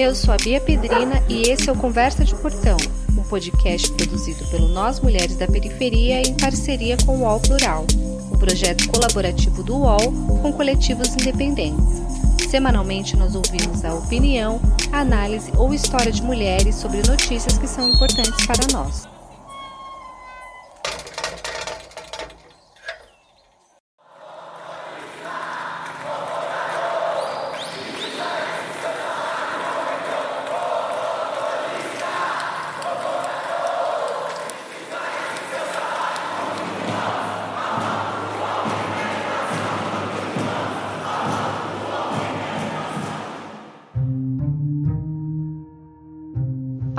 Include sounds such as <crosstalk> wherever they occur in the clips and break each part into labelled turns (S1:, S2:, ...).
S1: Eu sou a Bia Pedrina e esse é o Conversa de Portão, um podcast produzido pelo Nós Mulheres da Periferia em parceria com o UOL Plural, um projeto colaborativo do UOL com coletivos independentes. Semanalmente nós ouvimos a opinião, análise ou história de mulheres sobre notícias que são importantes para nós.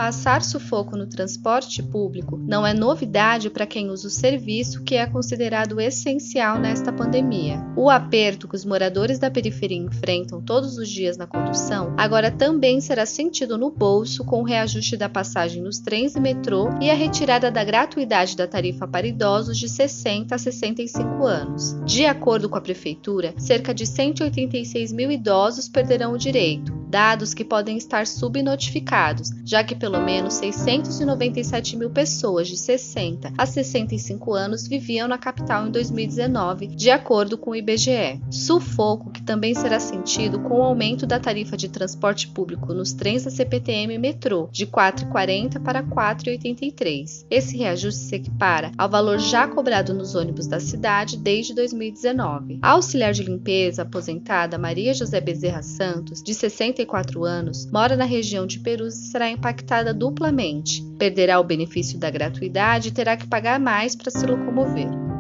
S1: Passar sufoco no transporte público não é novidade para quem usa o serviço que é considerado essencial nesta pandemia. O aperto que os moradores da periferia enfrentam todos os dias na condução agora também será sentido no bolso com o reajuste da passagem nos trens e metrô e a retirada da gratuidade da tarifa para idosos de 60 a 65 anos. De acordo com a prefeitura, cerca de 186 mil idosos perderão o direito, dados que podem estar subnotificados, já que pelo menos 697 mil pessoas de 60 a 65 anos viviam na capital em 2019, de acordo com o IBGE. Sufoco que também será sentido com o aumento da tarifa de transporte público nos trens da CPTM e metrô, de R$ 4,40 para R$ 4,83. Esse reajuste se equipara ao valor já cobrado nos ônibus da cidade desde 2019. A auxiliar de limpeza aposentada Maria José Bezerra Santos, de 60 64 anos, mora na região de Perus e será impactada duplamente. Perderá o benefício da gratuidade e terá que pagar mais para se locomover.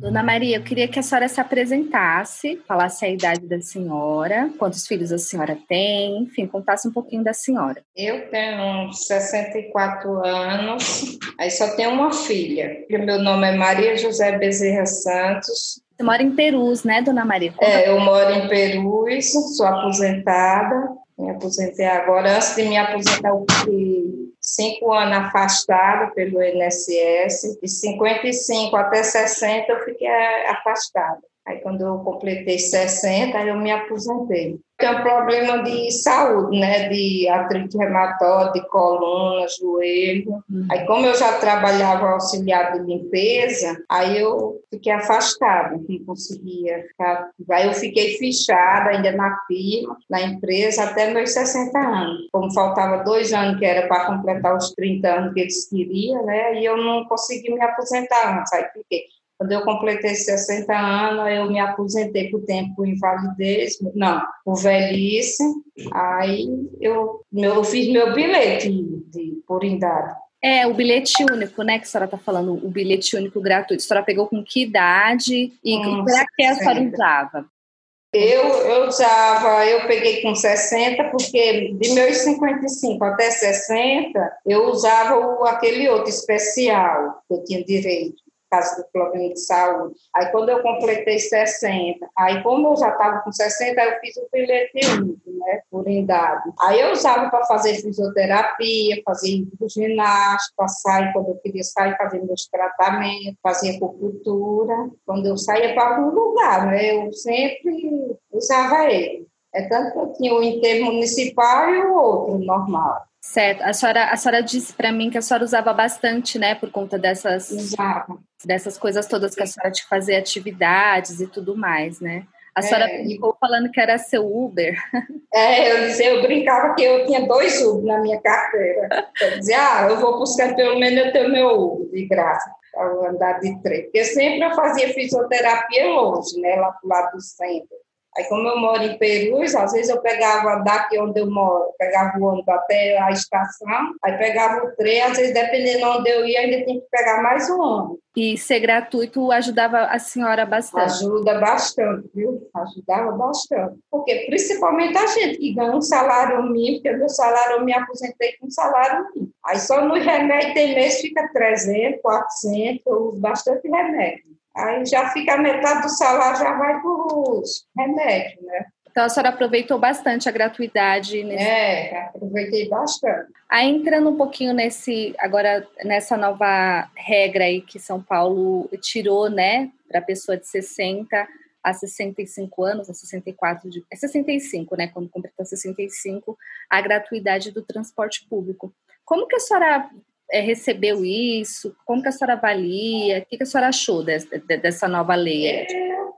S1: Dona Maria, eu queria que a senhora se apresentasse, falasse a idade da senhora, quantos filhos a senhora tem, enfim, contasse um pouquinho da senhora.
S2: Eu tenho 64 anos, aí só tenho uma filha. Meu nome é Maria José Bezerra Santos,
S1: você mora em Perus, né, dona Maria?
S2: É, eu moro em Perus, sou aposentada, me aposentei agora. Antes de me aposentar, eu fiquei cinco anos afastada pelo INSS, de 55 até 60 eu fiquei afastada. Aí, quando eu completei 60, eu me aposentei. Tem um problema de saúde, né? De artrite reumatoide, de coluna, joelho. Uhum. Aí, como eu já trabalhava auxiliar de limpeza, aí eu fiquei afastada, não conseguia ficar. Aí, eu fiquei fechada ainda na firma, na empresa, até meus 60 anos. Como faltava dois anos, que era para completar os 30 anos que eles queriam, né? E eu não consegui me aposentar antes. Aí, fiquei quando eu completei 60 anos, eu me aposentei por tempo por invalidez, não, por velhice. Aí eu, eu fiz meu bilhete de, por idade.
S1: É, o bilhete único, né, que a senhora está falando, o bilhete único gratuito. A senhora pegou com que idade e hum, para que a senhora usava?
S2: Eu, eu usava, eu peguei com 60, porque de meus 55 até 60, eu usava o, aquele outro especial que eu tinha direito caso do problema de saúde. Aí, quando eu completei 60, aí, como eu já estava com 60, eu fiz o bilhete único, né, por idade. Aí, eu usava para fazer fisioterapia, fazer ginástica, sair quando eu queria sair, fazer meus tratamentos, fazer acupuntura. Quando eu saía para algum lugar, né, eu sempre usava ele. É tanto que eu tinha o intermunicipal e o outro normal.
S1: Certo. A senhora, a senhora disse para mim que a senhora usava bastante, né, por conta dessas,
S2: Usava.
S1: dessas coisas todas que a senhora tinha que fazer atividades e tudo mais, né? A senhora é, ficou falando que era seu Uber. <laughs>
S2: É, eu dizia, eu brincava que eu tinha dois Uber na minha carteira. Eu dizia, ah, eu vou buscar pelo menos eu tenho meu Uber de graça para andar de trem. Porque sempre eu fazia fisioterapia longe, né, lá pro lado do centro. Aí, como eu moro em Perus, às vezes eu pegava daqui onde eu moro, pegava o ônibus até a estação, aí pegava o trem, às vezes, dependendo de onde eu ia, ainda tinha que pegar mais um ônibus.
S1: E ser gratuito ajudava a senhora bastante?
S2: Ajuda bastante, viu? Ajudava bastante. Porque principalmente a gente que ganha um salário mínimo, porque meu salário eu me aposentei com um salário mínimo. Aí só no remédio tem mês fica 300, 400, eu uso bastante remédio. Aí já fica a metade do salário, já vai para os remédios, né?
S1: Então a senhora aproveitou bastante a gratuidade.
S2: Nesse... É, aproveitei bastante.
S1: Aí entrando um pouquinho nesse, agora nessa nova regra aí que São Paulo tirou, né, para pessoa de 60
S3: a 65 anos, a 64, de, é 65, né, quando completar 65, a gratuidade do transporte público. Como que a senhora é, recebeu isso? Como que a senhora avalia? O que, que a senhora achou de, de, dessa nova lei?
S2: É,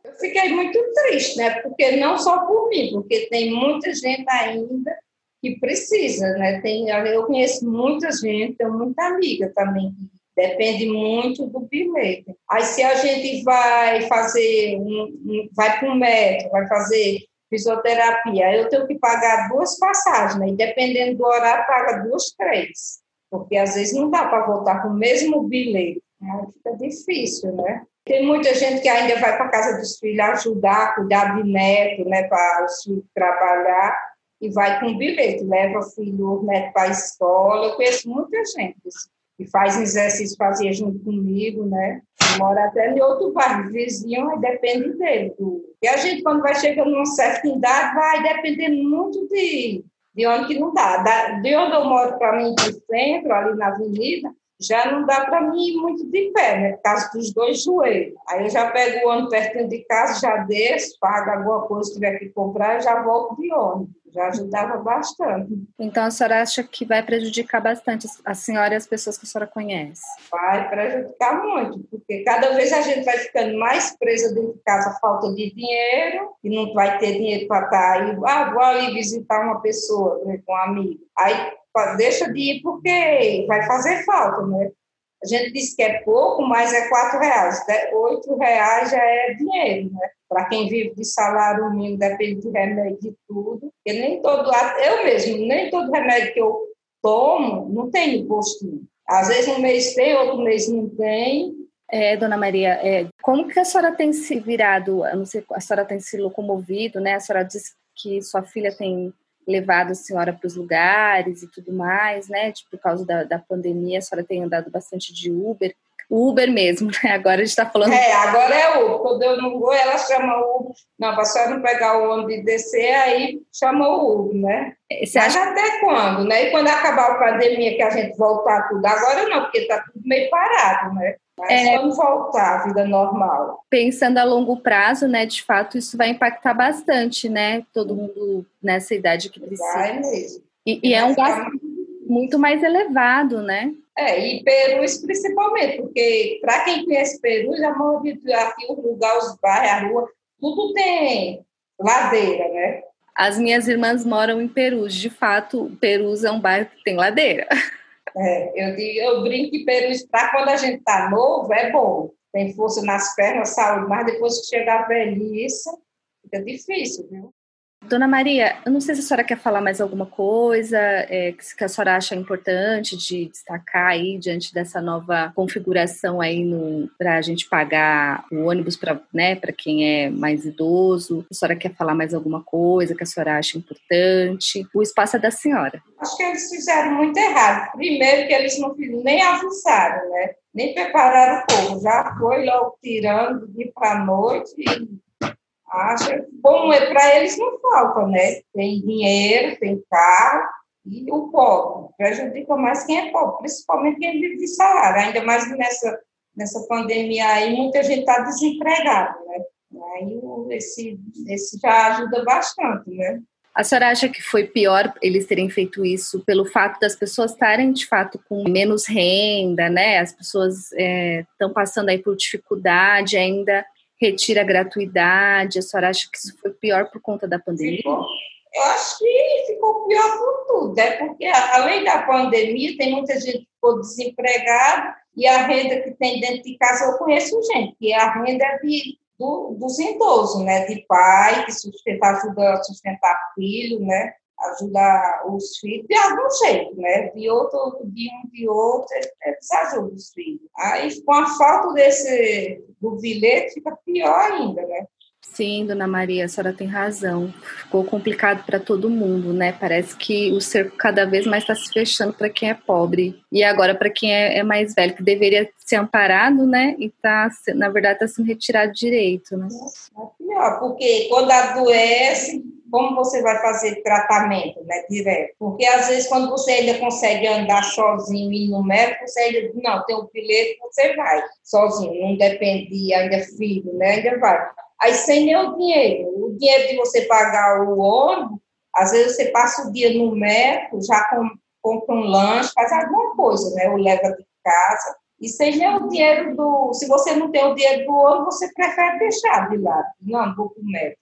S2: eu fiquei muito triste, né, porque não só por mim, porque tem muita gente ainda que precisa, né, tem, eu conheço muita gente, tenho muita amiga também Depende muito do bilhete. Aí, se a gente vai fazer, um, um, vai para um médico, vai fazer fisioterapia, eu tenho que pagar duas passagens, né? e dependendo do horário, paga duas, três. Porque às vezes não dá para voltar com o mesmo bilhete. Aí fica difícil, né? Tem muita gente que ainda vai para casa dos filhos ajudar, cuidar de neto, né, para os filhos trabalhar, e vai com bilhete, leva o filho, o neto para a escola. Eu conheço muita gente que faz exercício, fazia junto comigo, né? Mora até em outro bairro, vizinho, aí depende dele. E a gente, quando vai chegando numa certa idade, vai dependendo muito de, de onde que não dá. de onde eu moro para mim, de centro, ali na avenida, já não dá para mim ir muito de pé, né? Por causa dos dois joelhos. Aí eu já pego o ônibus pertinho de casa, já desço, pago alguma coisa que tiver que comprar já volto de ônibus. Já ajudava bastante.
S3: Então a senhora acha que vai prejudicar bastante a senhora e as pessoas que a senhora conhece?
S2: Vai prejudicar muito, porque cada vez a gente vai ficando mais presa dentro de casa, falta de dinheiro, e não vai ter dinheiro para estar aí. Ah, vou ali visitar uma pessoa, né, um amigo. Aí deixa de ir porque vai fazer falta, né? A gente diz que é pouco, mas é quatro reais. Oito reais já é dinheiro, né? Para quem vive de salário mínimo, depende de remédio de tudo. E nem todo, eu mesmo, nem todo remédio que eu tomo não tem postinho. Às vezes um mês tem, outro mês não tem.
S3: É, dona Maria, é, como que a senhora tem se virado, não sei, a senhora tem se locomovido, né? A senhora disse que sua filha tem levado a senhora para os lugares e tudo mais, né? Tipo, por causa da, da pandemia, a senhora tem andado bastante de Uber. O Uber mesmo, né? Agora a gente está falando.
S2: É, agora é Uber. Quando eu não vou, ela chama o Uber. Não, para a senhora não pegar o ônibus e descer, aí chama o Uber, né? Você Mas acha... até quando, né? E quando acabar a pandemia, que a gente voltar tudo. Agora não, porque está tudo meio parado, né? Mas é, vamos voltar à vida normal.
S3: Pensando a longo prazo, né, de fato, isso vai impactar bastante, né? Todo mundo nessa idade que precisa. Vai mesmo. E, e é um gasto muito mais elevado, né?
S2: É, e Perus principalmente, porque para quem conhece Perus, a maioria aqui, o lugar, os bairros, a rua, tudo tem ladeira, né?
S3: As minhas irmãs moram em Perus. De fato, Perus é um bairro que tem ladeira.
S2: É, eu, digo, eu brinco que Perus, para quando a gente está novo, é bom. Tem força nas pernas, saúde, mas depois que chegar a velhice, fica difícil, viu?
S3: Dona Maria, eu não sei se a senhora quer falar mais alguma coisa é, que a senhora acha importante de destacar aí diante dessa nova configuração aí para a gente pagar o ônibus para né, quem é mais idoso. A senhora quer falar mais alguma coisa que a senhora acha importante? O espaço é da senhora.
S2: Acho que eles fizeram muito errado. Primeiro que eles não nem avisaram, né? Nem prepararam o povo. Já foi logo tirando de para noite e acha. Bom, é, para eles não falta, né? Tem dinheiro, tem carro, e o pobre. Prejudica mais quem é pobre, principalmente quem vive de salário. Ainda mais nessa, nessa pandemia aí, muita gente está desempregada, né? Aí esse, esse já ajuda bastante, né?
S3: A senhora acha que foi pior eles terem feito isso pelo fato das pessoas estarem, de fato, com menos renda, né? As pessoas estão é, passando aí por dificuldade ainda retira a gratuidade? A senhora acha que isso foi pior por conta da pandemia? Ficou.
S2: Eu acho que ficou pior por tudo, é porque além da pandemia, tem muita gente que ficou desempregada e a renda que tem dentro de casa, eu conheço gente, que a renda é de, do, dos idosos, né? De pai, que sustenta, ajuda a sustentar filho, né? Ajudar os filhos de algum jeito, né? De outro, de um, de outro, eles ajudam os filhos. Aí, com a falta desse, do bilhete, fica pior ainda, né?
S3: Sim, dona Maria, a senhora tem razão. Ficou complicado para todo mundo, né? Parece que o cerco cada vez mais está se fechando para quem é pobre. E agora para quem é, é, mais velho, que deveria ser amparado, né? E tá, na verdade, está sendo retirado direito, né?
S2: É pior, porque quando adoece, como você vai fazer tratamento, né, direto? Porque às vezes quando você ainda consegue andar sozinho e no médico, você ainda não, tem um bilhete, você vai sozinho, não depende, ainda filho, né, ainda vai. aí sem nem o dinheiro. O dinheiro de você pagar o ônibus, às vezes você passa o dia no metro, já compra um lanche, faz alguma coisa, né? Ou leva de casa. E nem o dinheiro do. Se você não tem o dinheiro do ônibus, você prefere deixar de lado. Não, vou metro.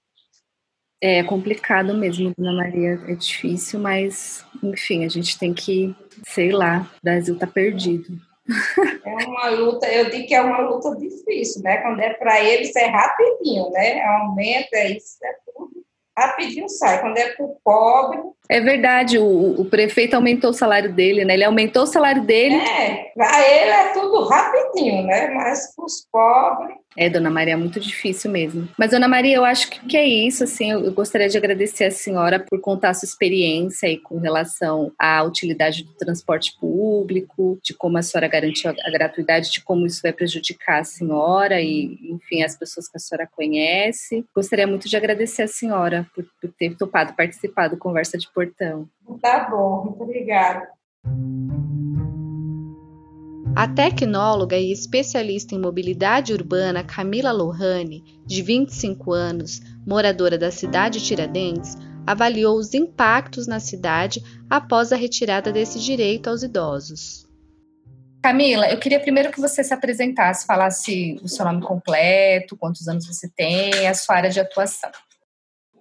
S3: É complicado mesmo, Dona Maria, é difícil, mas, enfim, a gente tem que, sei lá, o Brasil está perdido. <laughs>
S2: É uma luta, eu digo que é uma luta difícil, né? Quando é para eles é rapidinho, né? Aumenta, isso é tudo rapidinho sai. Quando é para o pobre.
S3: É verdade, o, o, prefeito aumentou o salário dele, né? Ele aumentou o salário dele.
S2: É, para ele é tudo rapidinho, né? Mas para os pobres.
S3: É, Dona Maria, é muito difícil mesmo. Mas, Dona Maria, eu acho que, que é isso, assim, eu, eu gostaria de agradecer a senhora por contar a sua experiência aí com relação à utilidade do transporte público, de como a senhora garantiu a, a gratuidade, de como isso vai prejudicar a senhora e, enfim, as pessoas que a senhora conhece. Gostaria muito de agradecer a senhora por, por ter topado participar do Conversa de Portão.
S2: Tá bom, muito obrigada.
S3: A tecnóloga e especialista em mobilidade urbana Camila Lohane, de 25 anos, moradora da cidade de Tiradentes, avaliou os impactos na cidade após a retirada desse direito aos idosos. Camila, eu queria primeiro que você se apresentasse, falasse o seu nome completo, quantos anos você tem, a sua área de atuação.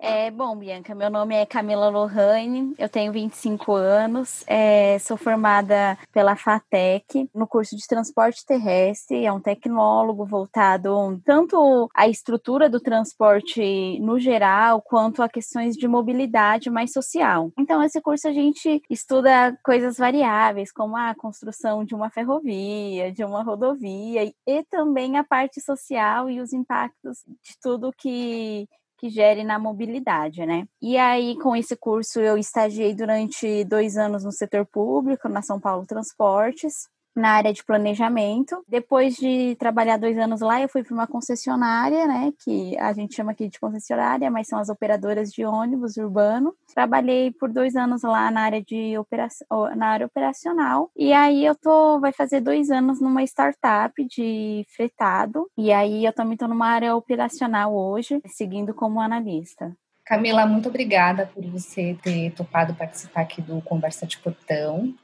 S4: É, bom, Bianca, meu nome é Camila Lohane, eu tenho 25 anos, é, sou formada pela FATEC no curso de transporte terrestre, é um tecnólogo voltado tanto à estrutura do transporte no geral, quanto a questões de mobilidade mais social. Então, esse curso a gente estuda coisas variáveis, como a construção de uma ferrovia, de uma rodovia, e também a parte social e os impactos de tudo que que gere na mobilidade, né? E aí, com esse curso, eu estagiei durante dois anos no setor público, na São Paulo Transportes na área de planejamento. Depois de trabalhar dois anos lá, eu fui para uma concessionária, né, que a gente chama aqui de concessionária, mas são as operadoras de ônibus urbano. Trabalhei por dois anos lá na área de operação, na área operacional. E aí eu tô, vai fazer dois anos numa startup de fretado. E aí eu também estou numa área operacional hoje, seguindo como analista.
S3: Camila, muito obrigada por você ter topado participar aqui do Conversa de Portão.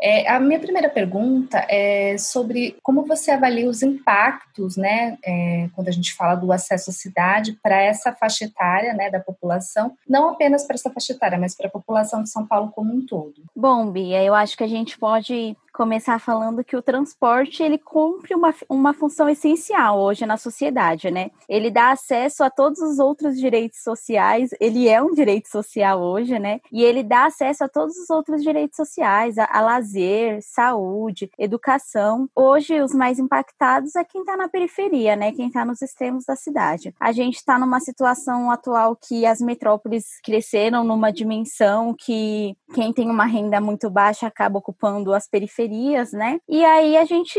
S3: É, a minha primeira pergunta é sobre como você avalia os impactos, né, é, quando a gente fala do acesso à cidade para essa faixa etária, né, da população, não apenas para essa faixa etária, mas para a população de São Paulo como um todo.
S4: Bom, Bia, eu acho que a gente pode começar falando que o transporte ele cumpre uma, uma função essencial hoje na sociedade, né? Ele dá acesso a todos os outros direitos sociais, ele é um direito social hoje, né? E ele dá acesso a todos os outros direitos sociais, a, a lazer, saúde, educação. Hoje, os mais impactados é quem está na periferia, né? Quem está nos extremos da cidade. A gente está numa situação atual que as metrópoles cresceram numa dimensão que quem tem uma renda muito baixa acaba ocupando as periferias periferias, né? E aí a gente,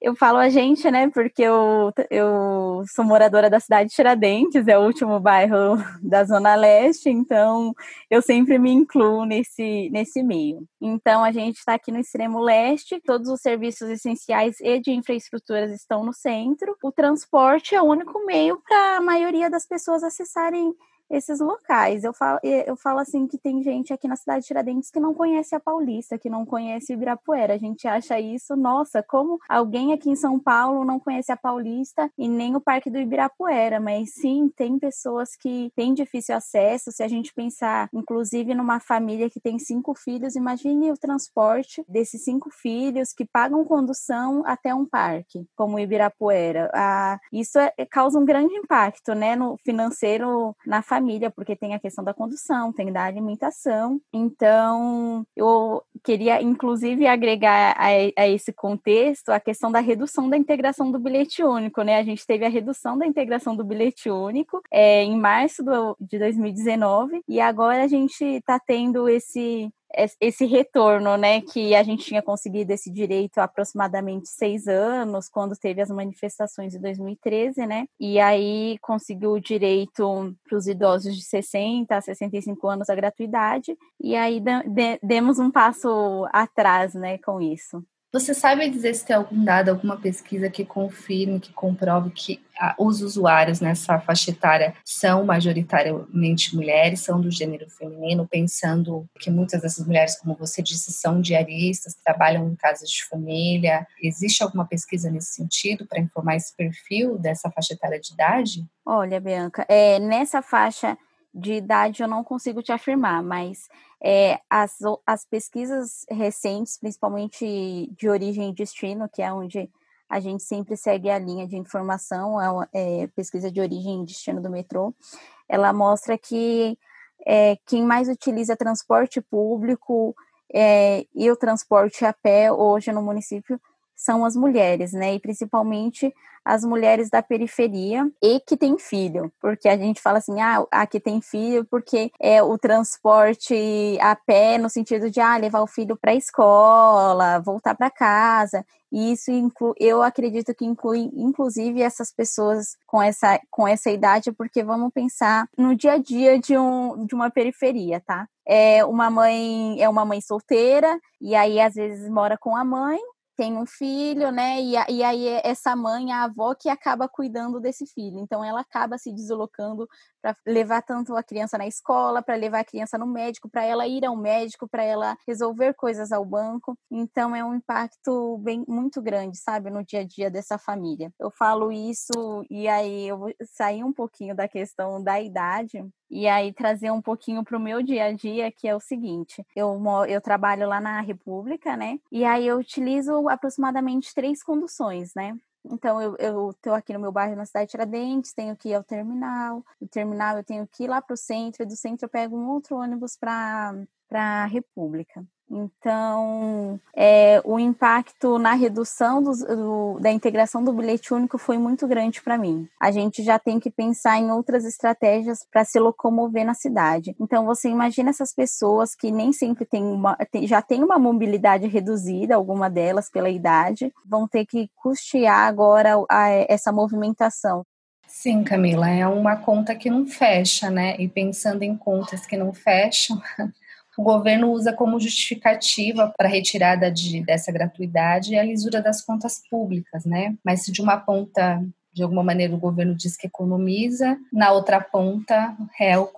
S4: eu falo a gente, né? Porque eu, eu sou moradora da cidade de Tiradentes, é o último bairro <laughs> da Zona Leste, então eu sempre me incluo nesse, nesse meio. Então a gente está aqui no extremo leste, todos os serviços essenciais e de infraestruturas estão no centro. O transporte é o único meio para a maioria das pessoas acessarem esses locais. Eu falo, eu falo assim que tem gente aqui na cidade de Tiradentes que não conhece a Paulista, que não conhece Ibirapuera. A gente acha isso, nossa, como alguém aqui em São Paulo não conhece a Paulista e nem o Parque do Ibirapuera, mas sim, tem pessoas que têm difícil acesso. Se a gente pensar, inclusive, numa família que tem cinco filhos, imagine o transporte desses cinco filhos que pagam condução até um parque, como Ibirapuera. Ah, isso é, causa um grande impacto, né, no financeiro na família família, porque tem a questão da condução, tem da alimentação. Então, eu queria, inclusive, agregar a, a, esse contexto a questão da redução da integração do bilhete único, né? A gente teve a redução da integração do bilhete único é, em março do, de 2019 e agora a gente está tendo esse esse retorno, né, que a gente tinha conseguido esse direito há aproximadamente seis anos, quando teve as manifestações de 2013, né, e aí conseguiu o direito para os idosos de 60 a 65 anos a gratuidade, e aí demos um passo atrás, né, com isso.
S3: Você sabe dizer se tem algum dado, alguma pesquisa que confirme, que comprove que os usuários nessa faixa etária são majoritariamente mulheres, são do gênero feminino, pensando que muitas dessas mulheres, como você disse, são diaristas, trabalham em casas de família. Existe alguma pesquisa nesse sentido para informar esse perfil dessa faixa etária de idade?
S4: Olha, Bianca, é, nessa faixa de idade eu não consigo te afirmar, mas é, as, as pesquisas recentes, principalmente de origem e destino, que é onde a gente sempre segue a linha de informação, a é, pesquisa de origem e destino do metrô, ela mostra que é, quem mais utiliza transporte público é, e o transporte a pé hoje no município são as mulheres, né? E principalmente as mulheres da periferia e que têm filho, porque a gente fala assim, ah, aqui tem filho porque é o transporte a pé no sentido de ah, levar o filho para a escola, voltar para casa. E isso eu acredito que inclui inclusive essas pessoas com essa com essa idade, porque vamos pensar no dia a dia de um de uma periferia, tá? É uma mãe é uma mãe solteira e aí às vezes mora com a mãe tem um filho, né? E, e aí é essa mãe, a avó, que acaba cuidando desse filho. Então ela acaba se deslocando para levar tanto a criança na escola, para levar a criança no médico, para ela ir ao médico, para ela resolver coisas ao banco. Então é um impacto bem muito grande, sabe, no dia a dia dessa família. Eu falo isso e aí eu vou sair um pouquinho da questão da idade, e aí trazer um pouquinho para o meu dia a dia, que é o seguinte: eu, eu trabalho lá na República, né? E aí eu utilizo aproximadamente três conduções, né? Então, eu, eu tô aqui no meu bairro, na cidade de Tiradentes, tenho que ir ao terminal. Do terminal, eu tenho que ir lá para o centro. Do centro, eu pego um outro ônibus para a República. Então, é, o impacto na redução do, do, da integração do bilhete único foi muito grande para mim. A gente já tem que pensar em outras estratégias para se locomover na cidade. Então, você imagina essas pessoas que nem sempre têm uma, tem, já têm uma mobilidade reduzida, alguma delas pela idade, vão ter que custear agora a, essa movimentação.
S3: Sim, Camila, é uma conta que não fecha, né? E pensando em contas que não fecham, o governo usa como justificativa para a retirada de, dessa gratuidade a lisura das contas públicas, né? Mas se de uma ponta de alguma maneira o governo diz que economiza, na outra ponta é o,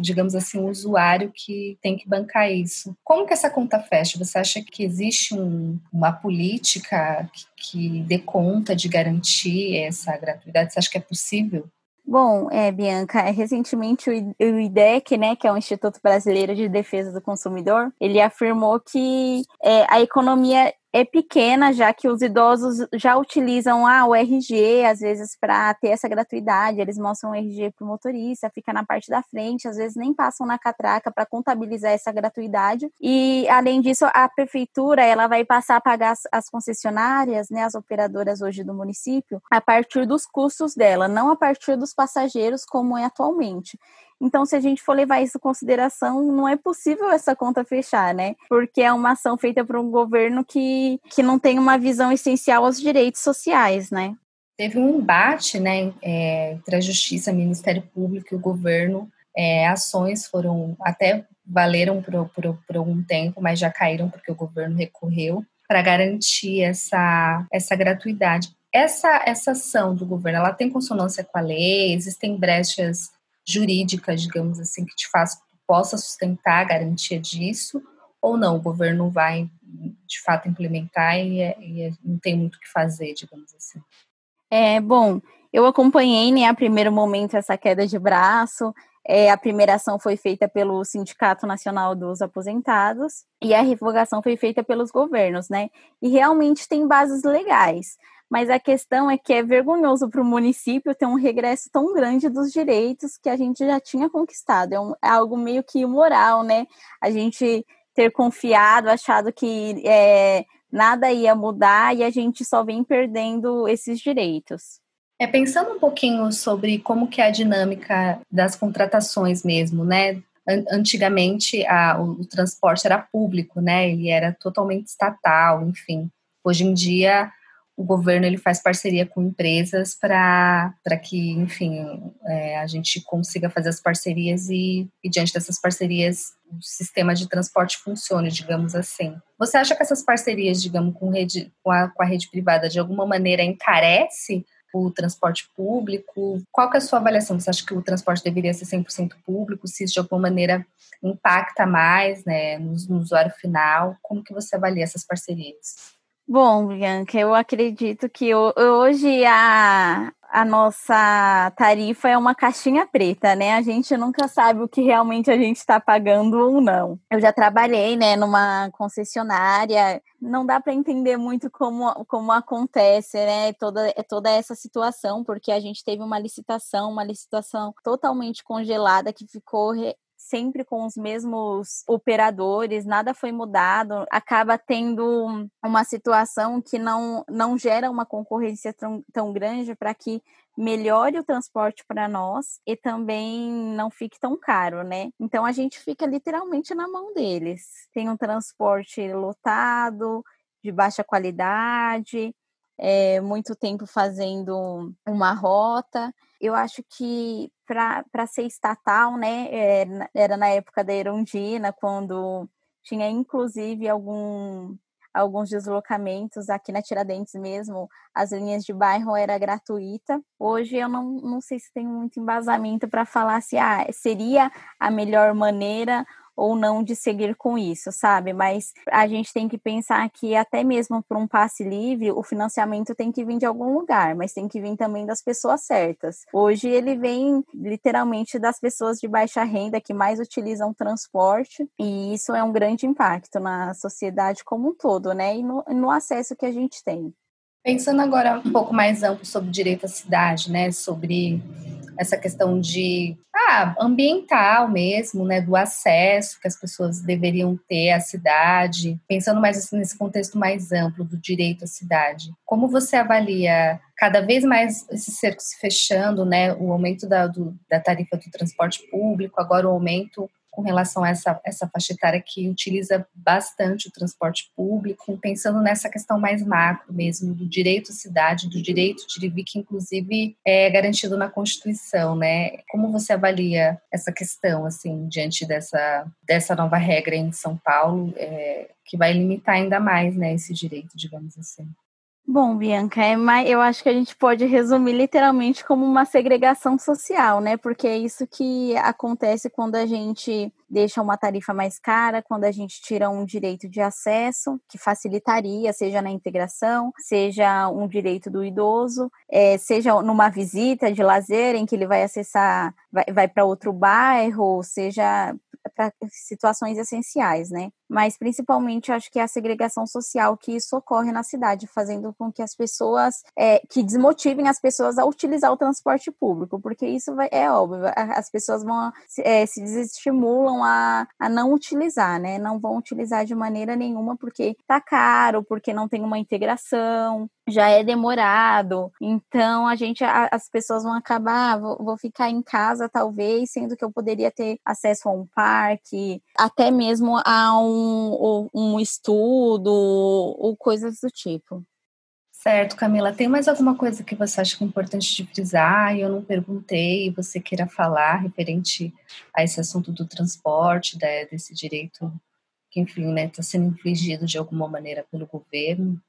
S3: digamos assim, o usuário que tem que bancar isso. Como que essa conta fecha? Você acha que existe um, uma política que, que dê conta de garantir essa gratuidade? Você acha que é possível?
S4: Bom, é, Bianca, é, recentemente o IDEC, né, que é o Instituto Brasileiro de Defesa do Consumidor, ele afirmou que é, a economia é pequena, já que os idosos já utilizam ah, o RG, às vezes, para ter essa gratuidade. Eles mostram o RG para o motorista, fica na parte da frente, às vezes nem passam na catraca para contabilizar essa gratuidade. E, além disso, a prefeitura ela vai passar a pagar as, as concessionárias, né, as operadoras hoje do município, a partir dos custos dela, não a partir dos passageiros, como é atualmente. Então, se a gente for levar isso em consideração, não é possível essa conta fechar, né? Porque é uma ação feita por um governo que, que não tem uma visão essencial aos direitos sociais, né?
S3: Teve um embate, né, é, entre a Justiça, Ministério Público e o governo. É, ações foram até valeram por, por, por algum tempo, mas já caíram porque o governo recorreu para garantir essa, essa gratuidade. Essa, essa ação do governo, ela tem consonância com a lei? Existem brechas jurídica, digamos assim, que te faça possa sustentar a garantia disso, ou não, o governo vai de fato implementar e, é, e é, não tem muito o que fazer, digamos assim.
S4: É, bom, eu acompanhei né, a primeiro momento essa queda de braço, é, a primeira ação foi feita pelo Sindicato Nacional dos Aposentados e a revogação foi feita pelos governos, né? E realmente tem bases legais mas a questão é que é vergonhoso para o município ter um regresso tão grande dos direitos que a gente já tinha conquistado. É, um, é algo meio que imoral, né? A gente ter confiado, achado que é, nada ia mudar e a gente só vem perdendo esses direitos.
S3: É pensando um pouquinho sobre como que é a dinâmica das contratações mesmo, né? Antigamente a, o, o transporte era público, né? Ele era totalmente estatal, enfim. Hoje em dia o governo ele faz parceria com empresas para que, enfim, é, a gente consiga fazer as parcerias e, e, diante dessas parcerias, o sistema de transporte funcione, digamos assim. Você acha que essas parcerias, digamos, com, rede, com, a, com a rede privada, de alguma maneira encarece o transporte público? Qual que é a sua avaliação? Você acha que o transporte deveria ser 100% público? Se isso de alguma maneira impacta mais né, no, no usuário final? Como que você avalia essas parcerias?
S4: Bom, Bianca, eu acredito que hoje a, a nossa tarifa é uma caixinha preta, né? A gente nunca sabe o que realmente a gente está pagando ou não. Eu já trabalhei, né, numa concessionária. Não dá para entender muito como, como acontece, né, toda, toda essa situação, porque a gente teve uma licitação, uma licitação totalmente congelada que ficou sempre com os mesmos operadores, nada foi mudado, acaba tendo uma situação que não, não gera uma concorrência tão, tão grande para que melhore o transporte para nós e também não fique tão caro, né? Então a gente fica literalmente na mão deles. Tem um transporte lotado, de baixa qualidade, é, muito tempo fazendo uma rota. Eu acho que para ser estatal, né, é, era na época da Erundina, quando tinha inclusive algum, alguns deslocamentos aqui na Tiradentes mesmo, as linhas de bairro era gratuita. Hoje eu não, não sei se tem muito embasamento para falar se ah, seria a melhor maneira ou não de seguir com isso, sabe? Mas a gente tem que pensar que até mesmo para um passe livre, o financiamento tem que vir de algum lugar, mas tem que vir também das pessoas certas. Hoje ele vem literalmente das pessoas de baixa renda que mais utilizam transporte, e isso é um grande impacto na sociedade como um todo, né? E no, no acesso que a gente tem.
S3: Pensando agora um pouco mais amplo sobre direito à cidade, né? Sobre essa questão de ah, ambiental mesmo, né, do acesso que as pessoas deveriam ter à cidade, pensando mais assim, nesse contexto mais amplo do direito à cidade. Como você avalia cada vez mais esse cerco se fechando, né, o aumento da, do, da tarifa do transporte público, agora o aumento com relação a essa, essa faixa etária que utiliza bastante o transporte público, pensando nessa questão mais macro mesmo, do direito à cidade, do direito de vir, que inclusive é garantido na Constituição, né? Como você avalia essa questão, assim, diante dessa, dessa nova regra em São Paulo, é, que vai limitar ainda mais, né, esse direito, digamos assim?
S4: Bom, Bianca, é eu acho que a gente pode resumir literalmente como uma segregação social, né? Porque é isso que acontece quando a gente deixa uma tarifa mais cara, quando a gente tira um direito de acesso, que facilitaria, seja na integração, seja um direito do idoso, é, seja numa visita de lazer em que ele vai acessar, vai, vai para outro bairro, seja para situações essenciais, né? Mas principalmente acho que é a segregação social que isso ocorre na cidade, fazendo com que as pessoas, é, que desmotivem as pessoas a utilizar o transporte público, porque isso vai, é óbvio, as pessoas vão é, se desestimulam a, a não utilizar, né? Não vão utilizar de maneira nenhuma porque tá caro, porque não tem uma integração, já é demorado. Então a gente, as pessoas vão acabar, vou, vou, ficar em casa talvez, sendo que eu poderia ter acesso a um parque, até mesmo a um, um estudo ou coisas do tipo.
S3: Certo, Camila. Tem mais alguma coisa que você acha que é importante de frisar eu não perguntei e você queira falar referente a esse assunto do transporte, desse direito que, enfim, está né, tá sendo infligido de alguma maneira pelo governo?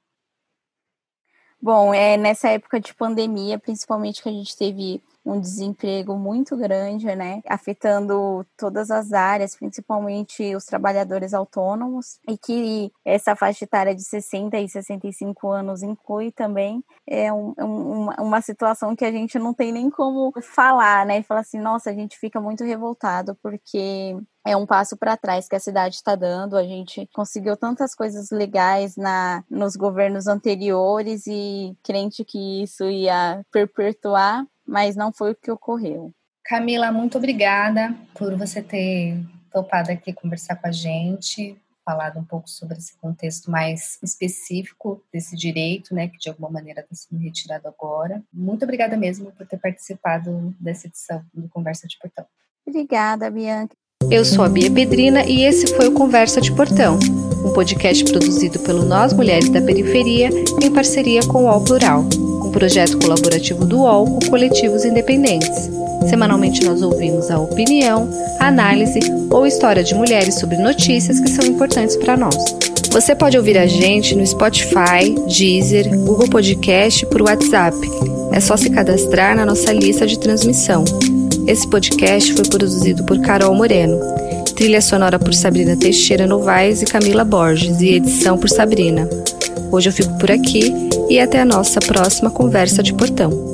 S4: Bom, é nessa época de pandemia, principalmente que a gente teve um desemprego muito grande, né, afetando todas as áreas, principalmente os trabalhadores autônomos, e que essa faixa etária de 60 e 65 anos inclui também, é um, um, uma situação que a gente não tem nem como falar, né, e falar assim, nossa, a gente fica muito revoltado, porque é um passo para trás que a cidade está dando. A gente conseguiu tantas coisas legais na nos governos anteriores e crente que isso ia perpetuar, mas não foi o que ocorreu.
S3: Camila, muito obrigada por você ter topado aqui conversar com a gente, falado um pouco sobre esse contexto mais específico desse direito, né, que de alguma maneira está sendo retirado agora. Muito obrigada mesmo por ter participado dessa edição do Conversa de Portão.
S4: Obrigada, Bianca.
S1: Eu sou a Bia Pedrina e esse foi o Conversa de Portão, um podcast produzido pelo Nós Mulheres da Periferia em parceria com o UOL Plural, um projeto colaborativo do UOL com coletivos independentes. Semanalmente nós ouvimos a opinião, a análise ou história de mulheres sobre notícias que são importantes para nós. Você pode ouvir a gente no Spotify, Deezer, Google Podcast por WhatsApp. É só se cadastrar na nossa lista de transmissão. Esse podcast foi produzido por Carol Moreno. Trilha sonora por Sabrina Teixeira Novaes e Camila Borges e edição por Sabrina. Hoje eu fico por aqui e até a nossa próxima conversa de portão.